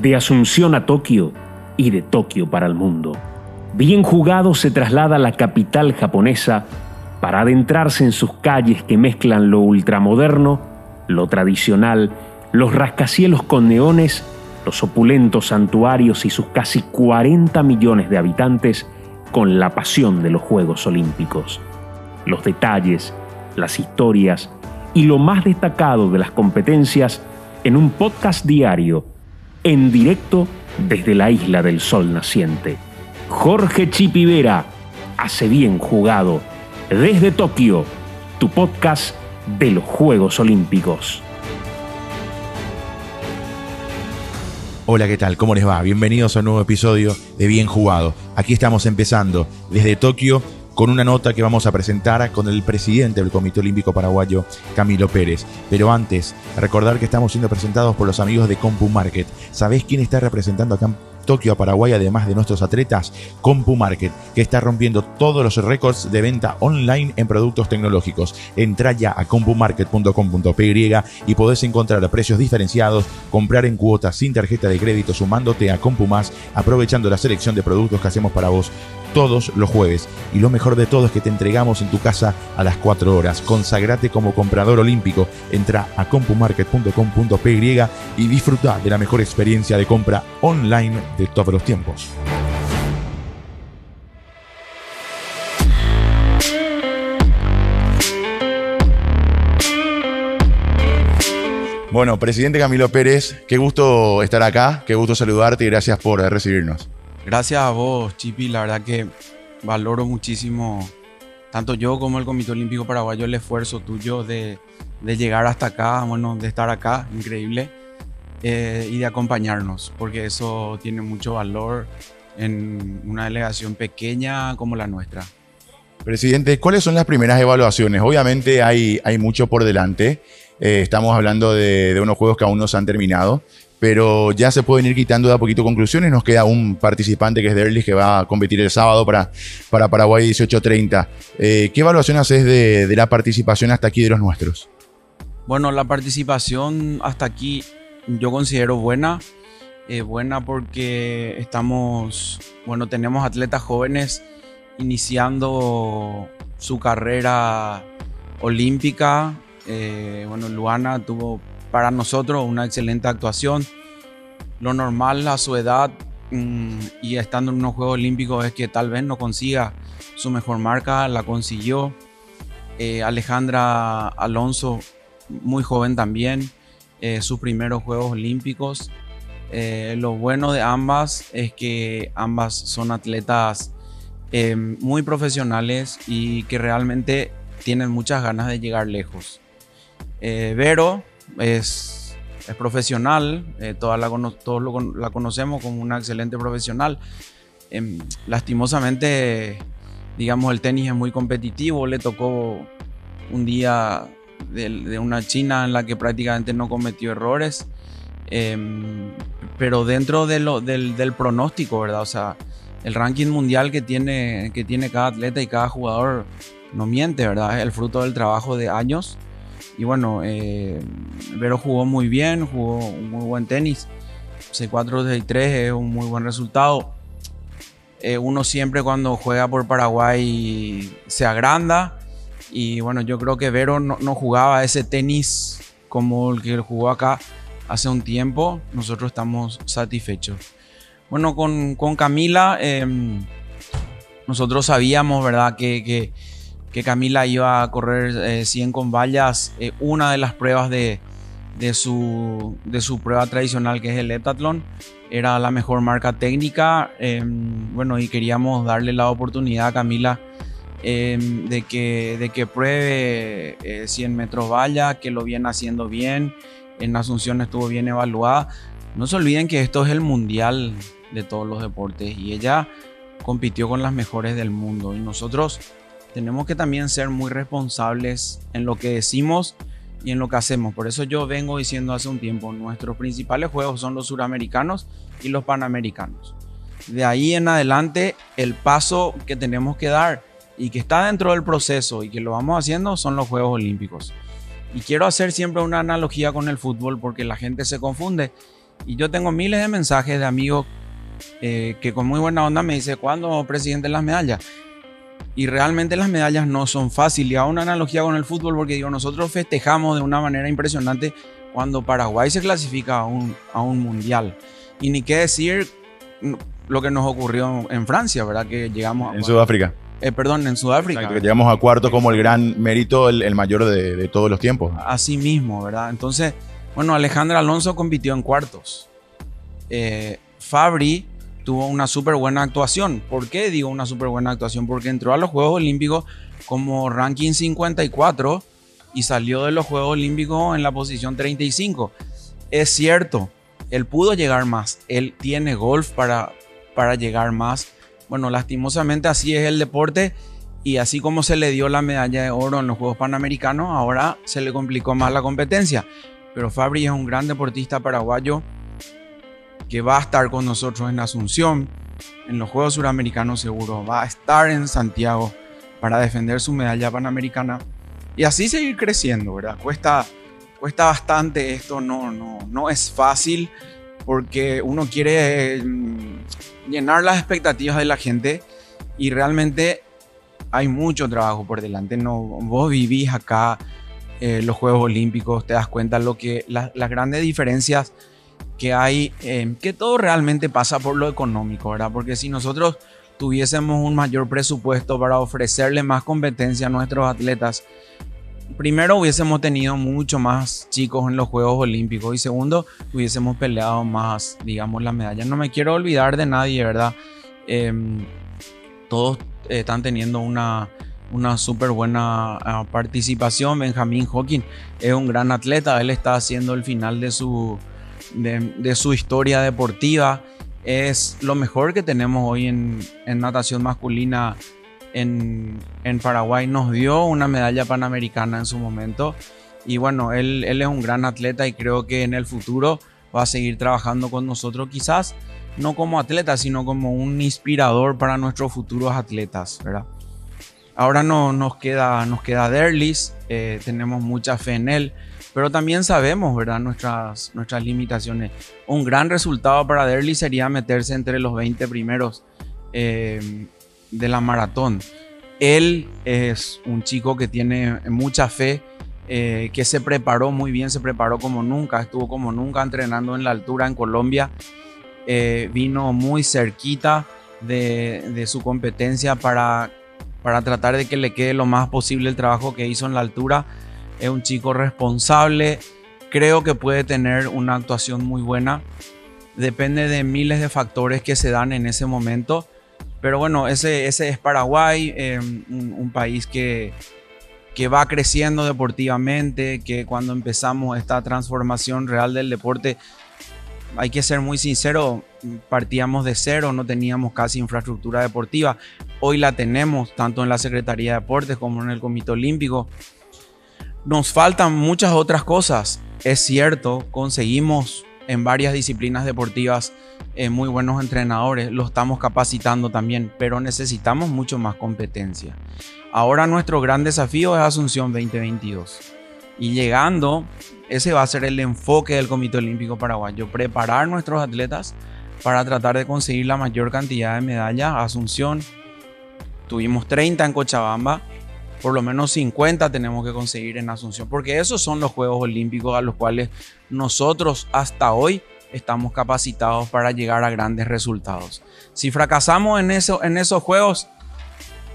de Asunción a Tokio y de Tokio para el mundo. Bien jugado se traslada a la capital japonesa para adentrarse en sus calles que mezclan lo ultramoderno, lo tradicional, los rascacielos con neones, los opulentos santuarios y sus casi 40 millones de habitantes con la pasión de los Juegos Olímpicos. Los detalles, las historias y lo más destacado de las competencias en un podcast diario, en directo desde la isla del sol naciente. Jorge Chipivera, hace bien jugado, desde Tokio, tu podcast de los Juegos Olímpicos. Hola, ¿qué tal? ¿Cómo les va? Bienvenidos a un nuevo episodio de Bien Jugado. Aquí estamos empezando desde Tokio con una nota que vamos a presentar con el presidente del Comité Olímpico Paraguayo, Camilo Pérez. Pero antes, recordar que estamos siendo presentados por los amigos de Compu Market. ¿Sabés quién está representando acá Tokio a Paraguay, además de nuestros atletas, Compu Market, que está rompiendo todos los récords de venta online en productos tecnológicos. Entra ya a compumarket.com.py y podés encontrar precios diferenciados, comprar en cuotas sin tarjeta de crédito sumándote a CompuMás, aprovechando la selección de productos que hacemos para vos todos los jueves. Y lo mejor de todo es que te entregamos en tu casa a las 4 horas. Consagrate como comprador olímpico. Entra a compumarket.com.py y disfruta de la mejor experiencia de compra online de todos los tiempos. Bueno, presidente Camilo Pérez, qué gusto estar acá, qué gusto saludarte y gracias por recibirnos. Gracias a vos, Chipi. La verdad que valoro muchísimo, tanto yo como el Comité Olímpico Paraguayo, el esfuerzo tuyo de, llegar hasta acá, bueno, de estar acá, increíble, eh, y de acompañarnos, porque eso tiene mucho valor en una delegación pequeña como la nuestra. Presidente, ¿cuáles son las primeras evaluaciones? Obviamente hay, hay mucho por delante. Eh, estamos hablando de, de, unos juegos que aún no se han terminado, pero ya se pueden ir quitando de a poquito conclusiones. Nos queda un participante que es Derlis que va a competir el sábado para, para Paraguay 1830. Eh, ¿Qué evaluación haces de, la participación hasta aquí de los nuestros? Bueno, la participación hasta aquí yo considero buena. Buena porque estamos, bueno, tenemos atletas jóvenes iniciando su carrera olímpica. Eh, bueno, Luana tuvo para nosotros una excelente actuación. Lo normal a su edad mm, y estando en unos Juegos Olímpicos es que tal vez no consiga su mejor marca, la consiguió. Eh, Alejandra Alonso, muy joven también, eh, sus primeros Juegos Olímpicos. Eh, lo bueno de ambas es que ambas son atletas muy profesionales y que realmente tienen muchas ganas de llegar lejos. Vero es, es profesional, eh, toda la, todos la conocemos como una excelente profesional. Em, lastimosamente, digamos, el tenis es muy competitivo, le tocó un día de, una China en la que prácticamente no cometió errores, em, pero dentro de lo, del, del, pronóstico, ¿verdad? O sea, el ranking mundial que tiene, que tiene cada atleta y cada jugador no miente, ¿verdad? Es el fruto del trabajo de años y bueno, eh, Vero jugó muy bien, jugó un muy buen tenis. C4 3 es un muy buen resultado. Eh, uno siempre cuando juega por Paraguay se agranda. Y bueno, yo creo que Vero no, jugaba ese tenis como el que jugó acá hace un tiempo. Nosotros estamos satisfechos. Bueno, con, Camila, em, nosotros sabíamos, ¿verdad? que Camila iba a correr 100 eh, con vallas, eh, una de las pruebas de, su, prueba tradicional que es el heptatlón. Era la mejor marca técnica. Em, bueno, y queríamos darle la oportunidad a Camila em, de, que, que pruebe 100 eh, metros valla, que lo viene haciendo bien. En Asunción estuvo bien evaluada. No se olviden que esto es el mundial de todos los deportes y ella compitió con las mejores del mundo y nosotros tenemos que también ser muy responsables en lo que decimos y en lo que hacemos. Por eso yo vengo diciendo hace un tiempo, nuestros principales juegos son los suramericanos y los panamericanos. De ahí en adelante, el paso que tenemos que dar y que está dentro del proceso y que lo vamos haciendo son los Juegos Olímpicos. Y quiero hacer siempre una analogía con el fútbol porque la gente se confunde Y yo tengo miles de mensajes de amigos eh, que con muy buena onda me dice, ¿cuándo presidente las medallas? Y realmente las medallas no son fáciles. Y hago una analogía con el fútbol porque digo, nosotros festejamos de una manera impresionante cuando Paraguay se clasifica a un, a un mundial. Y ni qué decir lo que nos ocurrió en Francia, ¿verdad? Que llegamos a... En Sudáfrica. Eh, perdón, en Sudáfrica. que llegamos a cuarto como el gran mérito, el, mayor de, todos los tiempos. Así mismo, ¿verdad? Entonces, bueno, Alejandra Alonso compitió en cuartos. Eh, Fabri tuvo una súper buena actuación. ¿Por qué digo una súper buena actuación? Porque entró a los Juegos Olímpicos como ranking 54 y salió de los Juegos Olímpicos en la posición 35. Es cierto, él pudo llegar más. Él tiene golf para, para llegar más bueno, lastimosamente así es el deporte y así como se le dio la medalla de oro en los Juegos Panamericanos, ahora se le complicó más la competencia. Pero Fabri es un gran deportista paraguayo que va a estar con nosotros en Asunción, en los Juegos Suramericanos seguro, va a estar en Santiago para defender su medalla panamericana y así seguir creciendo, ¿verdad? Cuesta, cuesta bastante esto, no, no, no es fácil porque uno quiere mm, llenar las expectativas de la gente y realmente hay mucho trabajo por delante. No, vos vivís acá eh, los Juegos Olímpicos, te das cuenta lo que las grandes diferencias que hay, eh, que todo realmente pasa por lo económico, ¿verdad? Porque si nosotros tuviésemos un mayor presupuesto para ofrecerle más competencia a nuestros atletas, primero hubiésemos tenido mucho más chicos en los Juegos Olímpicos y segundo hubiésemos peleado más, digamos, la medalla. No me quiero olvidar de nadie, ¿verdad? Em, todos están teniendo una, una súper buena ah, participación. Benjamín Hawking es un gran atleta, él está haciendo el final de su, de, su historia deportiva. Es lo mejor que tenemos hoy en, en natación masculina en, Paraguay nos dio una medalla panamericana en su momento. Y bueno, él, él es un gran atleta y creo que en el futuro va a seguir trabajando con nosotros, quizás no como atleta, sino como un inspirador para nuestros futuros atletas, ¿verdad? Ahora no, nos queda, nos queda Derlis, eh, tenemos mucha fe en él, pero también sabemos, ¿verdad? Nuestras, nuestras limitaciones. Un gran resultado para Derlis sería meterse entre los 20 primeros eh, de la maratón. Él es un chico que tiene mucha fe, eh, que se preparó muy bien, se preparó como nunca, estuvo como nunca entrenando en la altura en Colombia, eh, vino muy cerquita de, su competencia para, para tratar de que le quede lo más posible el trabajo que hizo en la altura. Es un chico responsable, creo que puede tener una actuación muy buena. Depende de miles de factores que se dan en ese momento pero bueno, ese, es Paraguay, eh, un, país que, que va creciendo deportivamente, que cuando empezamos esta transformación real del deporte, hay que ser muy sincero, partíamos de cero, no teníamos casi infraestructura deportiva. Hoy la tenemos, tanto en la Secretaría de Deportes como en el Comité Olímpico. Nos faltan muchas otras cosas. Es cierto, conseguimos en varias disciplinas deportivas eh, muy buenos entrenadores, lo estamos capacitando también, pero necesitamos mucho más competencia. Ahora nuestro gran desafío es Asunción 2022. Y llegando, ese va a ser el enfoque del Comité Olímpico Paraguayo, preparar nuestros atletas para tratar de conseguir la mayor cantidad de medallas. Asunción, tuvimos 30 en Cochabamba, por lo menos 50 tenemos que conseguir en Asunción, porque esos son los Juegos Olímpicos a los cuales nosotros hasta hoy estamos capacitados para llegar a grandes resultados. Si fracasamos en, eso, en esos Juegos,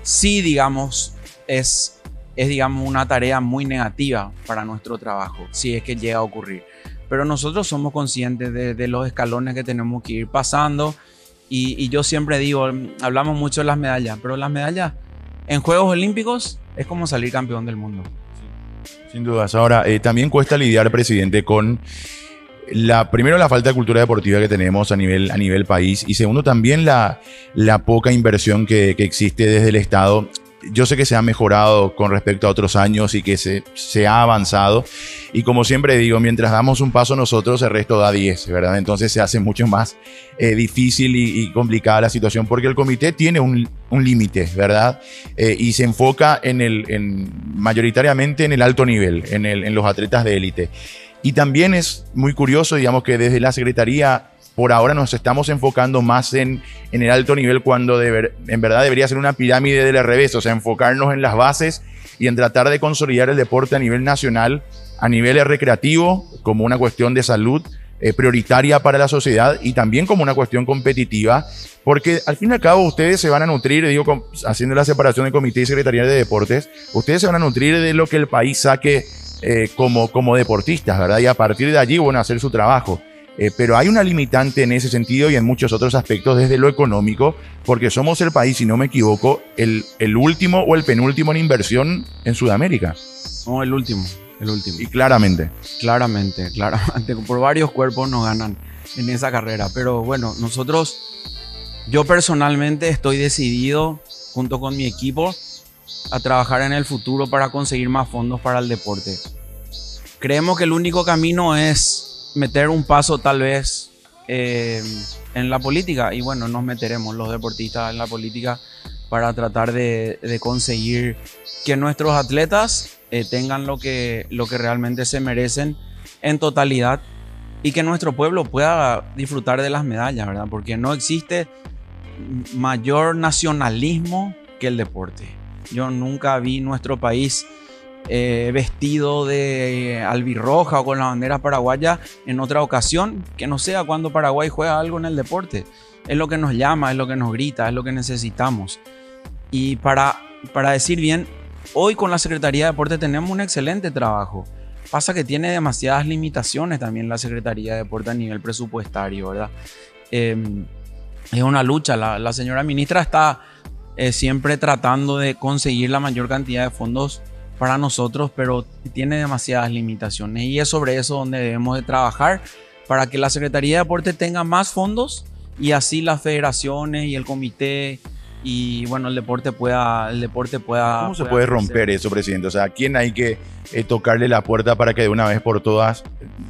sí, digamos, es, es digamos, una tarea muy negativa para nuestro trabajo, si es que llega a ocurrir. Pero nosotros somos conscientes de, los escalones que tenemos que ir pasando. Y, y yo siempre digo, hablamos mucho de las medallas, pero las medallas en Juegos Olímpicos es como salir campeón del mundo. Sin dudas. Ahora, eh, también cuesta lidiar, presidente, con la, primero la falta de cultura deportiva que tenemos a nivel, a nivel país y segundo también la, la poca inversión que, que, existe desde el Estado yo sé que se ha mejorado con respecto a otros años y que se, se, ha avanzado. Y como siempre digo, mientras damos un paso nosotros, el resto da 10, ¿verdad? Entonces se hace mucho más eh, difícil y, complicada la situación porque el comité tiene un, un límite, ¿verdad? Eh, y se enfoca en el, en, mayoritariamente en el alto nivel, en, el, en los atletas de élite. Y también es muy curioso, digamos, que desde la Secretaría por ahora nos estamos enfocando más en, en el alto nivel cuando en verdad debería ser una pirámide del revés, o sea, enfocarnos en las bases y en tratar de consolidar el deporte a nivel nacional, a nivel recreativo, como una cuestión de salud eh, prioritaria para la sociedad y también como una cuestión competitiva, porque al fin y al cabo ustedes se van a nutrir, digo, haciendo la separación de comité y secretaría de deportes, ustedes se van a nutrir de lo que el país saque eh, como, como deportistas, ¿verdad? Y a partir de allí, bueno, hacer su trabajo. Eh, pero hay una limitante en ese sentido y en muchos otros aspectos desde lo económico, porque somos el país, si no me equivoco, el, el último o el penúltimo en inversión en Sudamérica. No, el último, el último. Y claramente. Claramente, claramente. Por varios cuerpos nos ganan en esa carrera. Pero bueno, nosotros, yo personalmente estoy decidido, junto con mi equipo, a trabajar en el futuro para conseguir más fondos para el deporte. Creemos que el único camino es meter un paso tal vez eh, en la política y bueno, nos meteremos los deportistas en la política para tratar de, conseguir que nuestros atletas eh, tengan lo que, lo que realmente se merecen en totalidad y que nuestro pueblo pueda disfrutar de las medallas, ¿verdad? Porque no existe mayor nacionalismo que el deporte. Yo nunca vi nuestro país eh, vestido de albirroja o con la bandera paraguaya en otra ocasión, que no sea cuando Paraguay juega algo en el deporte. Es lo que nos llama, es lo que nos grita, es lo que necesitamos. Y para, para decir bien, hoy con la Secretaría de Deporte tenemos un excelente trabajo. Pasa que tiene demasiadas limitaciones también la Secretaría de Deporte a nivel presupuestario, ¿verdad? Em, es una lucha. La, señora ministra está eh, siempre tratando de conseguir la mayor cantidad de fondos para nosotros, pero tiene demasiadas limitaciones. Y es sobre eso donde debemos de trabajar para que la Secretaría de Deporte tenga más fondos y así las federaciones y el comité y bueno, el deporte pueda, el deporte pueda. ¿Cómo se puede romper eso, presidente? O sea, ¿a quién hay que eh, tocarle la puerta para que de una vez por todas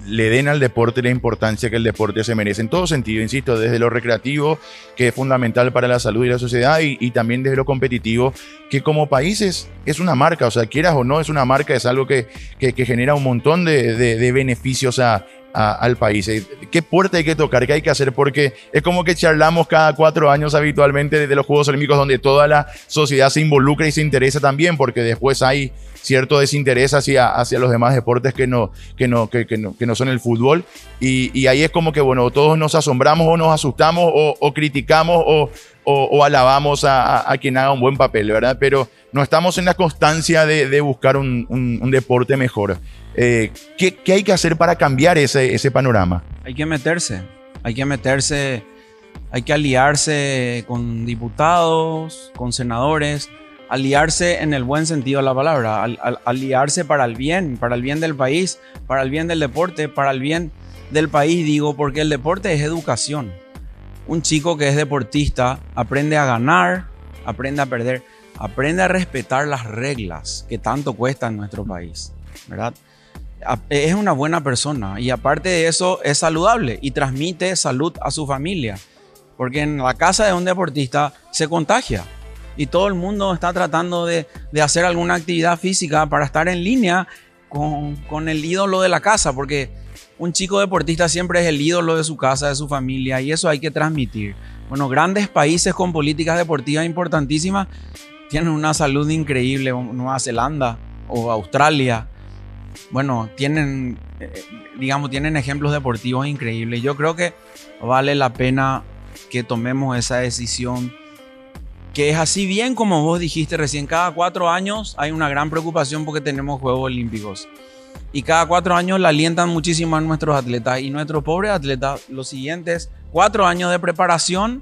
le den al deporte la importancia que el deporte se merece? En todo sentido, insisto, desde lo recreativo, que es fundamental para la salud y la sociedad, y, también desde lo competitivo, que como países es una marca, o sea, quieras o no, es una marca, es algo que, que, genera un montón de, de, de beneficios a al país. Eh, ¿Qué puerta hay que tocar? ¿Qué hay que hacer? Porque es como que charlamos cada cuatro años habitualmente desde los Juegos Olímpicos donde toda la sociedad se involucra y se interesa también, porque después hay cierto desinterés hacia, hacia los demás deportes que no, que no, que, no, que no son el fútbol. Y, ahí es como que, bueno, todos nos asombramos o nos asustamos o, criticamos o, alabamos a, quien haga un buen papel, ¿verdad? Pero no estamos en la constancia de, buscar un, deporte mejor. Eh, ¿qué, ¿qué, hay que hacer para cambiar ese, ese panorama? Hay que meterse, hay que meterse, hay que aliarse con diputados, con senadores, aliarse en el buen sentido de la palabra, aliarse para el bien, para el bien del país, para el bien del deporte, para el bien del país, digo, porque el deporte es educación. Un chico que es deportista aprende a ganar, aprende a perder, aprende a respetar las reglas que tanto cuesta en nuestro país, ¿verdad? Es una buena persona y aparte de eso es saludable y transmite salud a su familia, porque en la casa de un deportista se contagia y todo el mundo está tratando de, hacer alguna actividad física para estar en línea con, con, el ídolo de la casa, porque un chico deportista siempre es el ídolo de su casa, de su familia, y eso hay que transmitir. Bueno, grandes países con políticas deportivas importantísimas tienen una salud increíble, Nueva Zelanda o Australia. Bueno, tienen, eh, digamos, tienen ejemplos deportivos increíbles. Yo creo que vale la pena que tomemos esa decisión que es así bien como vos dijiste recién, cada cuatro años hay una gran preocupación porque tenemos Juegos Olímpicos. Y cada cuatro años la alientan muchísimo a nuestros atletas. Y nuestros pobres atletas, los siguientes cuatro años de preparación,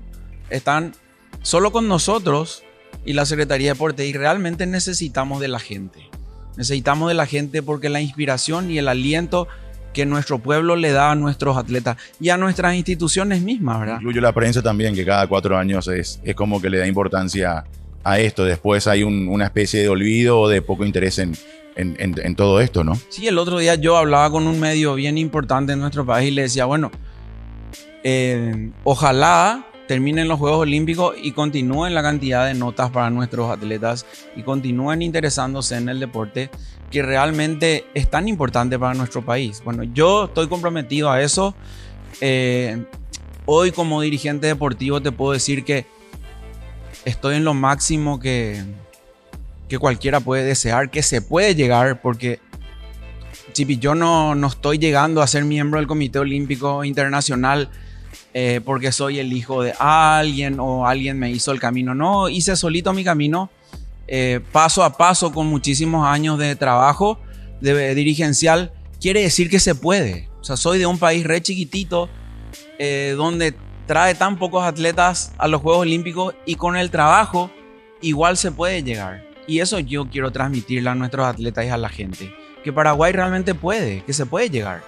están solo con nosotros y la Secretaría de Deporte. Y realmente necesitamos de la gente. Necesitamos de la gente porque la inspiración y el aliento que nuestro pueblo le da a nuestros atletas y a nuestras instituciones mismas, ¿verdad? Incluyo la prensa también, que cada cuatro años es, es como que le da importancia a esto. Después hay una especie de olvido o de poco interés en, en, todo esto, ¿no? Sí, el otro día yo hablaba con un medio bien importante en nuestro país y le decía, bueno, eh, ojalá terminen los Juegos Olímpicos y continúen la cantidad de notas para nuestros atletas y continúen interesándose en el deporte que realmente es tan importante para nuestro país. Bueno, yo estoy comprometido a eso. Eh, hoy como dirigente deportivo te puedo decir que estoy en lo máximo que, que cualquiera puede desear, que se puede llegar, porque Chipi, yo no, no estoy llegando a ser miembro del Comité Olímpico Internacional eh, porque soy el hijo de alguien o alguien me hizo el camino. No, hice solito mi camino, eh, paso a paso, con muchísimos años de trabajo de, dirigencial. Quiere decir que se puede. O sea, soy de un país re chiquitito eh, donde trae tan pocos atletas a los Juegos Olímpicos y con el trabajo igual se puede llegar. Y eso yo quiero transmitirle a nuestros atletas y a la gente. Que Paraguay realmente puede, que se puede llegar.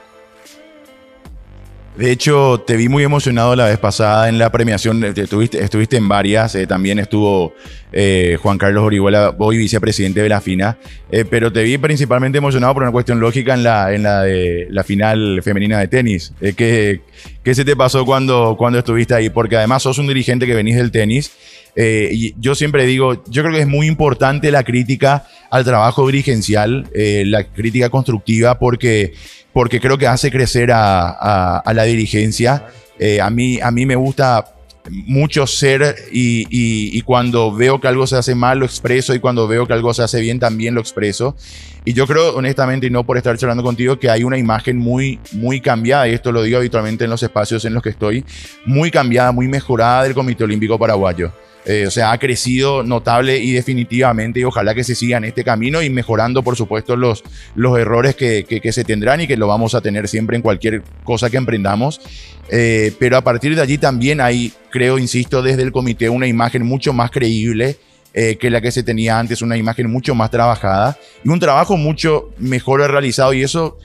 De hecho, te vi muy emocionado la vez pasada en la premiación. Estuviste, estuviste en varias. Eh, también estuvo eh, Juan Carlos Orihuela, hoy vicepresidente de la FINA. Eh, pero te vi principalmente emocionado por una cuestión lógica en la, en la, la final femenina de tenis. ¿qué, ¿Qué se te pasó cuando, cuando estuviste ahí? Porque además sos un dirigente que venís del tenis. Y yo siempre digo, yo creo que es muy importante la crítica al trabajo dirigencial, la crítica constructiva, porque porque creo que hace crecer a, la dirigencia. Eh, a, mí, a mí me gusta mucho ser y, cuando veo que algo se hace mal lo expreso y cuando veo que algo se hace bien también lo expreso. Y yo creo honestamente, y no por estar charlando contigo, que hay una imagen muy, muy cambiada, y esto lo digo habitualmente en los espacios en los que estoy, muy cambiada, muy mejorada del Comité Olímpico Paraguayo. Eh, o sea, ha crecido notable y definitivamente y ojalá que se siga en este camino y mejorando, por supuesto, los, los errores que, que, se tendrán y que lo vamos a tener siempre en cualquier cosa que emprendamos. Eh, pero a partir de allí también hay, creo, insisto, desde el comité una imagen mucho más creíble. Eh, que la que se tenía antes, una imagen mucho más trabajada y un trabajo mucho mejor realizado y eso,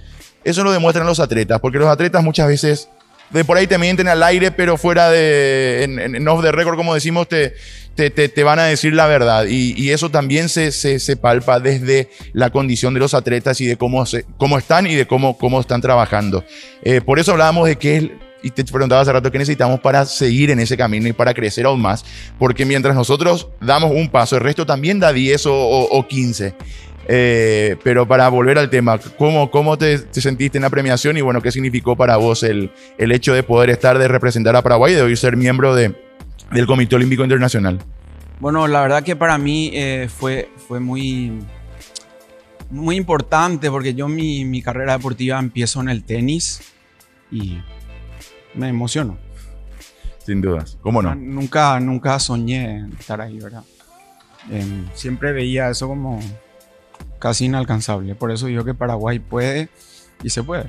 eso lo demuestran los atletas, porque los atletas muchas veces de por ahí te mienten al aire, pero fuera de, en, off the record, como decimos, te, te, te, van a decir la verdad. Y, y eso también se, se, se, palpa desde la condición de los atletas y de cómo, se, cómo están y de cómo, cómo están trabajando. Eh, por eso hablábamos de que y te preguntaba hace rato qué necesitamos para seguir en ese camino y para crecer aún más, porque mientras nosotros damos un paso, el resto también da 10 o, o, o 15. Eh, pero para volver al tema, ¿cómo, cómo te, sentiste en la premiación y bueno, qué significó para vos el, el hecho de poder estar, de representar a Paraguay y de hoy ser miembro de, del Comité Olímpico Internacional? Bueno, la verdad que para mí eh, fue, fue muy, muy importante porque yo mi, mi carrera deportiva empiezo en el tenis y me emociono. Sin dudas, ¿cómo no? Nunca, nunca soñé estar ahí, ¿verdad? Em, siempre veía eso como casi inalcanzable. Por eso digo que Paraguay puede y se puede.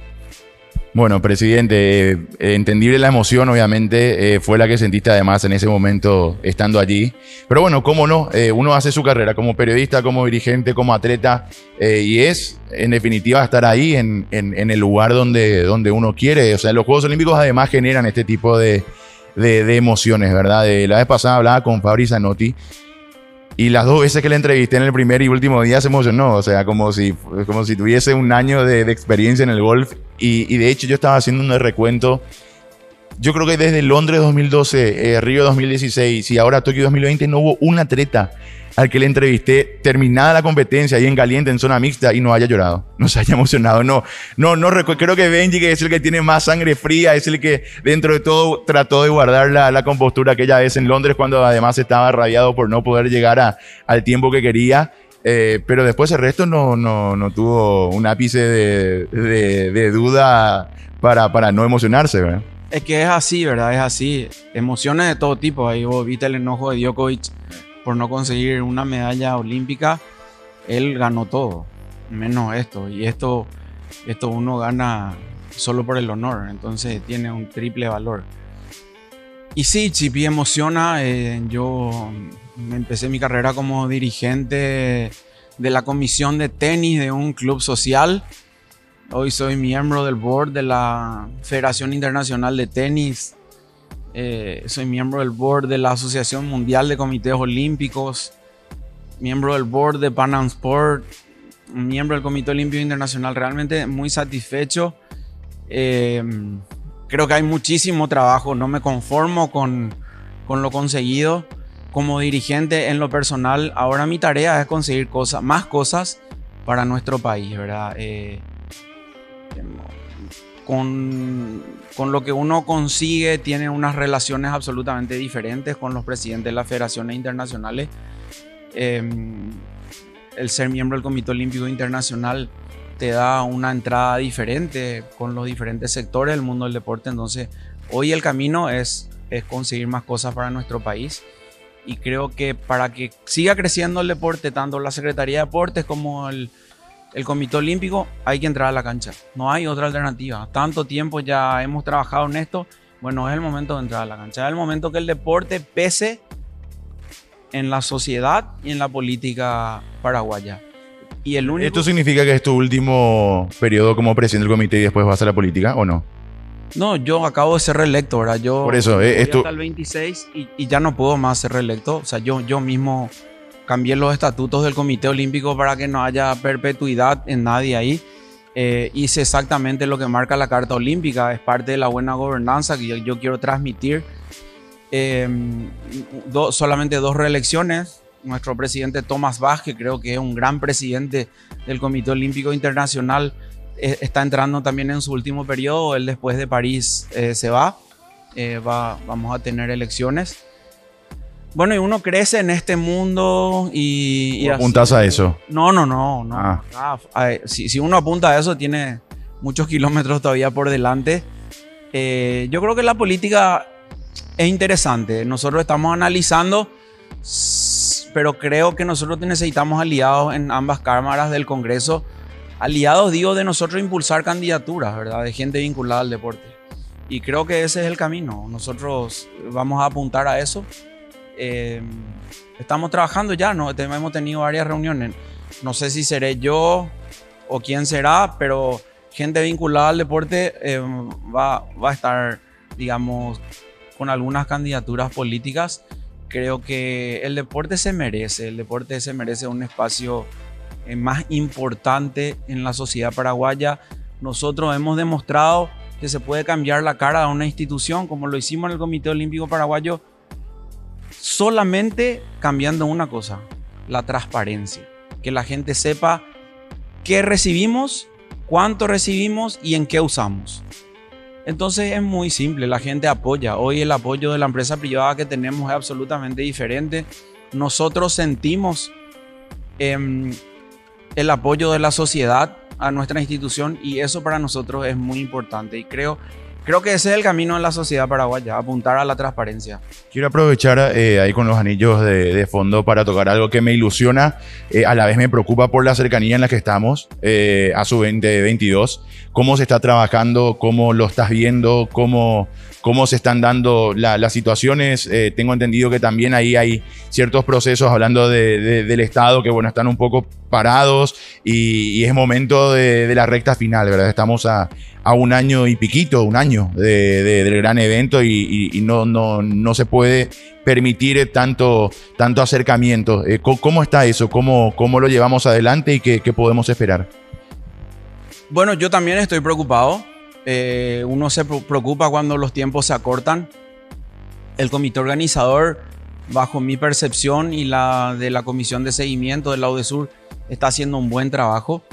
Bueno, presidente, eh, entendible la emoción, obviamente, eh, fue la que sentiste además en ese momento estando allí. Pero bueno, cómo no, eh, uno hace su carrera como periodista, como dirigente, como atleta, y es, en definitiva, estar ahí en, en, el lugar donde, donde uno quiere. O sea, los Juegos Olímpicos además generan este tipo de, de, emociones, ¿verdad? De, la vez pasada hablaba con Fabri Zanotti y las dos veces que le entrevisté en el primer y último día se emocionó, o sea, como si, como si tuviese un año de, experiencia en el golf. Y, y, de hecho yo estaba haciendo un recuento, yo creo que desde Londres 2012, eh, Río 2016 y ahora Tokio 2020 no hubo un atleta al que le entrevisté terminada la competencia ahí en caliente, en zona mixta, y no haya llorado, no se haya emocionado. No, no, no creo que Benji, que es el que tiene más sangre fría, es el que dentro de todo trató de guardar la, la compostura aquella vez en Londres, cuando además estaba radiado por no poder llegar a, al tiempo que quería. Eh, pero después el resto no, no, no tuvo un ápice de, de, de duda para, para no emocionarse. ¿verdad? Es que es así, ¿verdad? Es así. Emociones de todo tipo. Ahí vos viste el enojo de Djokovic por no conseguir una medalla olímpica, él ganó todo, menos esto. Y esto, esto uno gana solo por el honor, entonces tiene un triple valor. Y sí, Chipi emociona. Eh, yo empecé mi carrera como dirigente de la comisión de tenis de un club social. Hoy soy miembro del board de la Federación Internacional de Tenis eh, soy miembro del board de la Asociación Mundial de Comités Olímpicos, miembro del board de Pan Am Sport, miembro del Comité Olímpico Internacional. Realmente muy satisfecho. Eh, creo que hay muchísimo trabajo. No me conformo con, con lo conseguido. Como dirigente en lo personal, ahora mi tarea es conseguir cosas, más cosas para nuestro país, ¿verdad? Eh, con, con, lo que uno consigue, tiene unas relaciones absolutamente diferentes con los presidentes de las federaciones internacionales. Em, el ser miembro del Comité Olímpico Internacional te da una entrada diferente con los diferentes sectores del mundo del deporte. Entonces, hoy el camino es, es conseguir más cosas para nuestro país. Y creo que para que siga creciendo el deporte, tanto la Secretaría de Deportes como el, el Comité Olímpico, hay que entrar a la cancha. No hay otra alternativa. Tanto tiempo ya hemos trabajado en esto. Bueno, es el momento de entrar a la cancha. Es el momento que el deporte pese en la sociedad y en la política paraguaya. Y el único... ¿Esto significa que es tu último periodo como presidente del comité y después vas a la política o no? No, yo acabo de ser reelecto, ¿verdad? Yo Por eso, eh, esto... hasta el 26 y, y, ya no puedo más ser reelecto. O sea, yo, yo mismo cambié los estatutos del Comité Olímpico para que no haya perpetuidad en nadie ahí. Eh, hice exactamente lo que marca la Carta Olímpica, es parte de la buena gobernanza que yo, quiero transmitir. Eh, solamente dos reelecciones. Nuestro presidente Tomás Bach, que creo que es un gran presidente del Comité Olímpico Internacional, eh, está entrando también en su último periodo. Él después de París eh, se va. va. Vamos a tener elecciones. Bueno, y uno crece en este mundo y... y ¿Apuntas a eso? No, no, no. no. Ah. Ah, si, si, uno apunta a eso, tiene muchos kilómetros todavía por delante. Eh, yo creo que la política es interesante. Nosotros estamos analizando, pero creo que nosotros necesitamos aliados en ambas cámaras del Congreso. Aliados, digo, de nosotros impulsar candidaturas, ¿verdad? De gente vinculada al deporte. Y creo que ese es el camino. Nosotros vamos a apuntar a eso. Eh, estamos trabajando ya, ¿no? hemos tenido varias reuniones. No sé si seré yo o quién será, pero gente vinculada al deporte eh, va, va a estar, digamos, con algunas candidaturas políticas. Creo que el deporte se merece, el deporte se merece un espacio eh, más importante en la sociedad paraguaya. Nosotros hemos demostrado que se puede cambiar la cara de una institución, como lo hicimos en el Comité Olímpico Paraguayo, solamente cambiando una cosa, la transparencia. Que la gente sepa qué recibimos, cuánto recibimos y en qué usamos. Entonces es muy simple, la gente apoya. Hoy el apoyo de la empresa privada que tenemos es absolutamente diferente. Nosotros sentimos eh, el apoyo de la sociedad a nuestra institución y eso para nosotros es muy importante y creo Creo que ese es el camino en la sociedad paraguaya, apuntar a la transparencia. Quiero aprovechar eh, ahí con los anillos de, fondo para tocar algo que me ilusiona, eh, a la vez me preocupa por la cercanía en la que estamos eh, a su 2022. ¿Cómo se está trabajando? ¿Cómo lo estás viendo? ¿Cómo, cómo se están dando la, las situaciones? tengo entendido que también ahí hay ciertos procesos, hablando de, de, del Estado, que bueno, están un poco parados y, y es momento de, la recta final, ¿verdad? Estamos a, a un año y piquito, un año de, de, del gran evento y, no, no, no se puede permitir tanto, tanto acercamiento. Eh, ¿Cómo está eso? ¿Cómo, ¿Cómo lo llevamos adelante y qué, qué podemos esperar? Bueno, yo también estoy preocupado. Eh, uno se preocupa cuando los tiempos se acortan. El comité organizador, bajo mi percepción y la de la comisión de seguimiento de la UDESUR, está haciendo un buen trabajo.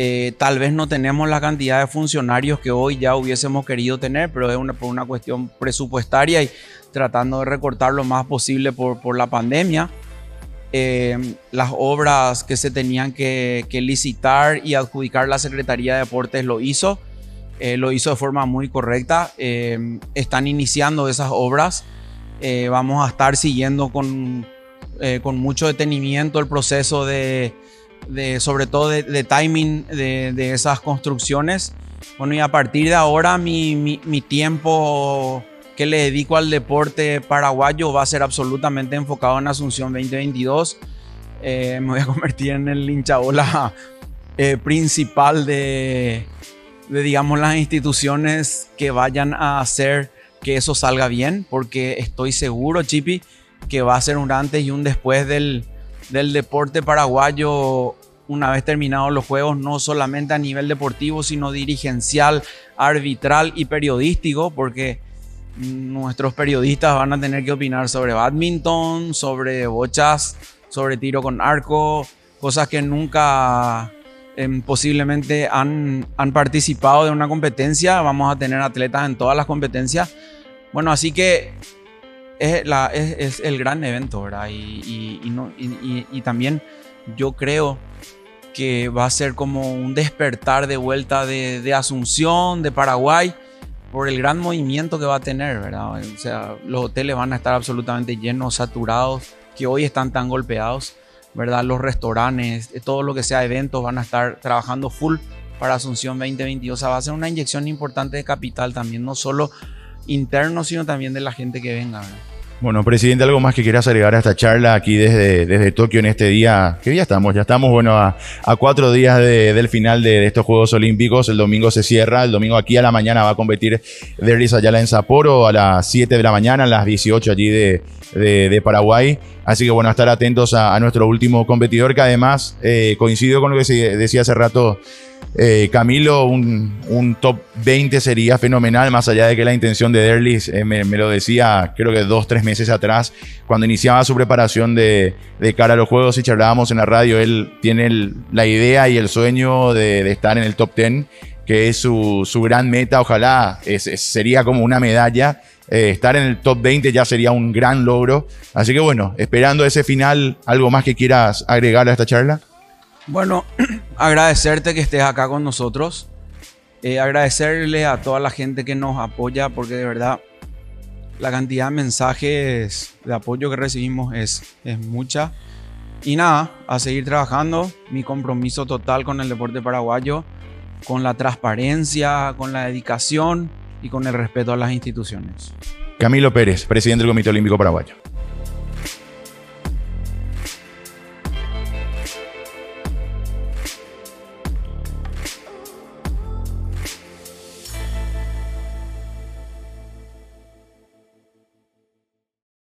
Eh, tal vez no tenemos la cantidad de funcionarios que hoy ya hubiésemos querido tener, pero es una, por una cuestión presupuestaria y tratando de recortar lo más posible por, por la pandemia. Eh, las obras que se tenían que, licitar y adjudicar la Secretaría de Deportes lo hizo, eh, lo hizo de forma muy correcta. Están iniciando esas obras. Vamos a estar siguiendo con, con mucho detenimiento el proceso de, de, sobre todo de, de timing de, de, esas construcciones. Bueno, y a partir de ahora mi, mi, mi, tiempo que le dedico al deporte paraguayo va a ser absolutamente enfocado en Asunción 2022. Eh, me voy a convertir en el hinchabola eh, principal de, de, digamos, las instituciones que vayan a hacer que eso salga bien, porque estoy seguro, Chipi, que va a ser un antes y un después del, del deporte paraguayo una vez terminados los juegos, no solamente a nivel deportivo, sino dirigencial, arbitral y periodístico, porque nuestros periodistas van a tener que opinar sobre badminton, sobre bochas, sobre tiro con arco, cosas que nunca em, posiblemente han, han participado de una competencia. Vamos a tener atletas en todas las competencias. Bueno, así que es, la, es, el gran evento, ¿verdad? Y, y, también yo creo que va a ser como un despertar de vuelta de, de Asunción, de Paraguay por el gran movimiento que va a tener, ¿verdad? O sea, los hoteles van a estar absolutamente llenos, saturados, que hoy están tan golpeados, ¿verdad? Los restaurantes, eh, todo lo que sea eventos van a estar trabajando full para Asunción 2022. O sea, va a ser una inyección importante de capital también, no solo interno, sino también de la gente que venga. Bueno, presidente, ¿algo más que quieras agregar a esta charla aquí desde, desde Tokio en este día? ¿Qué día estamos? Ya estamos, bueno, a, cuatro días del final de, estos Juegos Olímpicos. El domingo se cierra. El domingo aquí a la mañana va a competir Derlis Ayala en Sapporo a las 7 de la mañana, a las 18 allí de, Paraguay. Así que, bueno, estar atentos a, nuestro último competidor, que además eh, coincido con lo que decía hace rato eh, Camilo, un, top 20 sería fenomenal, más allá de que la intención de Derlis eh, me, lo decía, creo que dos, tres meses atrás, cuando iniciaba su preparación de, cara a los juegos y charlábamos en la radio, él tiene la idea y el sueño de, estar en el top 10, que es su, gran meta, ojalá sería como una medalla. Eh, estar en el top 20 ya sería un gran logro. Así que bueno, esperando ese final, ¿algo más que quieras agregar a esta charla? Bueno, agradecerte que estés acá con nosotros. Eh, agradecerle a toda la gente que nos apoya, porque de verdad la cantidad de mensajes de apoyo que recibimos es, es mucha. Y nada, a seguir trabajando. Mi compromiso total con el deporte paraguayo, con la transparencia, con la dedicación y con el respeto a las instituciones. Camilo Pérez, presidente del Comité Olímpico Paraguayo.